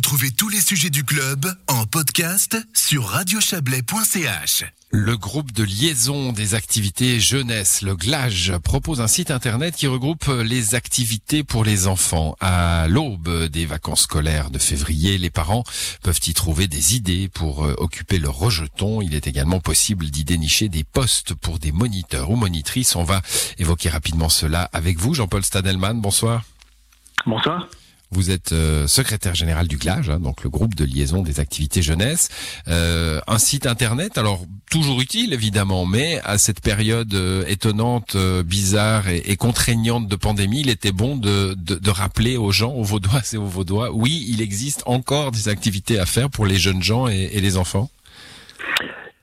Retrouvez tous les sujets du club en podcast sur radiochablais.ch. Le groupe de liaison des activités jeunesse, le GLAGE, propose un site internet qui regroupe les activités pour les enfants. À l'aube des vacances scolaires de février, les parents peuvent y trouver des idées pour euh, occuper leur rejeton. Il est également possible d'y dénicher des postes pour des moniteurs ou monitrices. On va évoquer rapidement cela avec vous, Jean-Paul Stadelman. Bonsoir. Bonsoir. Vous êtes euh, secrétaire général du GLAGE, hein, donc le groupe de liaison des activités jeunesse. Euh, un site internet, alors toujours utile évidemment, mais à cette période euh, étonnante, bizarre et, contraignante de pandémie, il était bon de, de, rappeler aux gens, aux Vaudois et aux Vaudois, oui, il existe encore des activités à faire pour les jeunes gens et les enfants?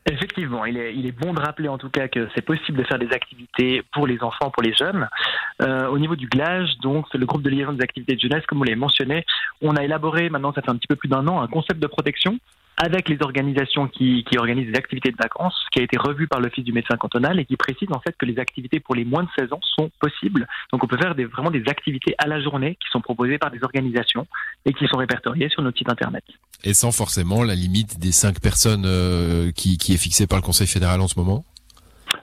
Effectivement, il est, il est, bon de rappeler en tout cas que c'est possible de faire des activités pour les enfants, pour les jeunes. Euh, au niveau du GLAGE, donc le groupe de liaison des activités de jeunesse, comme vous l'avez mentionné, on a élaboré maintenant, ça fait un petit peu plus d'un an, un concept de protection avec les organisations qui, qui, organisent des activités de vacances, qui a été revu par l'Office du médecin cantonal et qui précise en fait que les activités pour les moins de 16 ans sont possibles. Donc on peut faire des, vraiment des activités à la journée qui sont proposées par des organisations et qui sont répertoriées sur notre site internet. Et sans forcément la limite des 5 personnes euh, qui, qui est fixée par le Conseil fédéral en ce moment?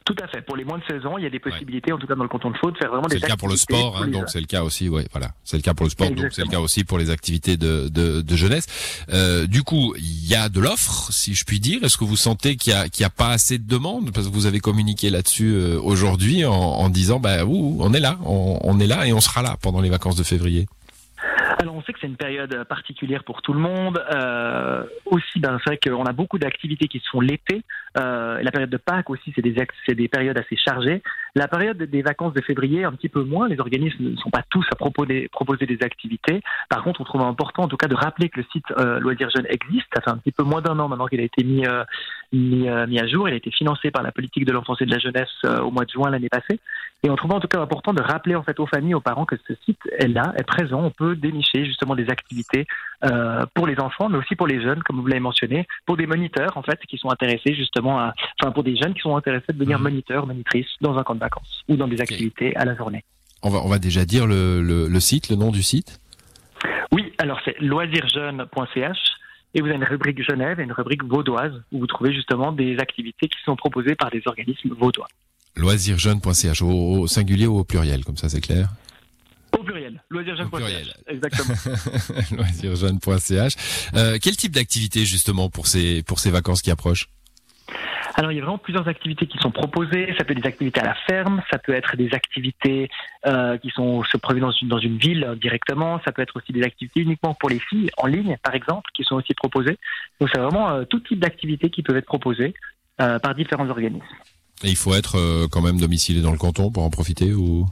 Tout à fait. Pour les moins de 16 ans, il y a des possibilités, en tout cas dans le canton de Faute, de faire vraiment des C'est le cas pour le sport, hein, donc c'est le cas aussi, ouais, voilà. C'est le cas pour le sport, donc c'est le cas aussi pour les activités de, de, de jeunesse. Euh, du coup, il y a de l'offre, si je puis dire. Est-ce que vous sentez qu'il y a, qu'il y a pas assez de demandes? Parce que vous avez communiqué là-dessus euh, aujourd'hui en, en, disant, bah, ouh, on est là, on, on est là et on sera là pendant les vacances de février. On sait que c'est une période particulière pour tout le monde. Euh, aussi, ben, c'est vrai qu'on a beaucoup d'activités qui se font l'été. Euh, la période de Pâques aussi, c'est des périodes assez chargées. La période des vacances de février, un petit peu moins. Les organismes ne sont pas tous à proposer, proposer des activités. Par contre, on trouve important en tout cas de rappeler que le site euh, Loisirs Jeunes existe. Ça fait un petit peu moins d'un an maintenant qu'il a été mis, euh, mis, euh, mis, à jour. Il a été financé par la politique de l'enfance et de la jeunesse euh, au mois de juin l'année passée. Et on trouve en tout cas important de rappeler en fait aux familles, aux parents que ce site est là, est présent. On peut dénicher justement des activités euh, pour les enfants, mais aussi pour les jeunes, comme vous l'avez mentionné, pour des moniteurs en fait qui sont intéressés justement à, enfin pour des jeunes qui sont intéressés de devenir mmh. moniteurs, monitrices dans un camp de vacances ou dans des activités à la journée. On va, on va déjà dire le, le, le site, le nom du site? Oui, alors c'est loisirsjeunes.ch et vous avez une rubrique Genève et une rubrique vaudoise où vous trouvez justement des activités qui sont proposées par des organismes vaudois loisirsjeunes.ch au, singulier ou au pluriel, comme ça c'est clair? au loisirsjeunes.ch. Exactement. loisirsjeunes.ch. Euh, quel type d'activité justement pour ces pour ces vacances qui approchent? Alors, il y a vraiment plusieurs activités qui sont proposées. Ça peut être des activités à la ferme, ça peut être des activités euh, qui sont se produisent dans une, dans une ville euh, directement, ça peut être aussi des activités uniquement pour les filles en ligne, par exemple, qui sont aussi proposées. Donc, c'est vraiment euh, tout type d'activités qui peuvent être proposées euh, par différents organismes. Et il faut être euh, quand même domicilié dans le canton pour en profiter ou?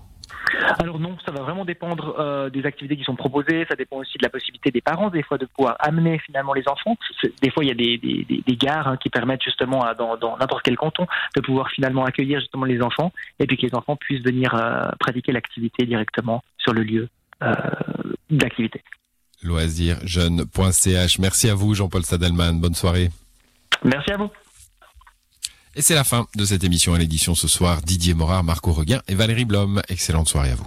Alors non, ça va vraiment dépendre euh, des activités qui sont proposées. Ça dépend aussi de la possibilité des parents des fois de pouvoir amener finalement les enfants. Des fois, il y a des, des, des gares hein, qui permettent justement à, dans, n'importe quel canton de pouvoir finalement accueillir justement les enfants et puis que les enfants puissent venir euh, pratiquer l'activité directement sur le lieu euh, d'activité. Loisirsjeune.ch. Merci à vous, Jean-Paul Sadelman. Bonne soirée. Merci à vous. Et c'est la fin de cette émission à l'édition ce soir. Didier Morard, Marco Reguin et Valérie Blom. Excellente soirée à vous.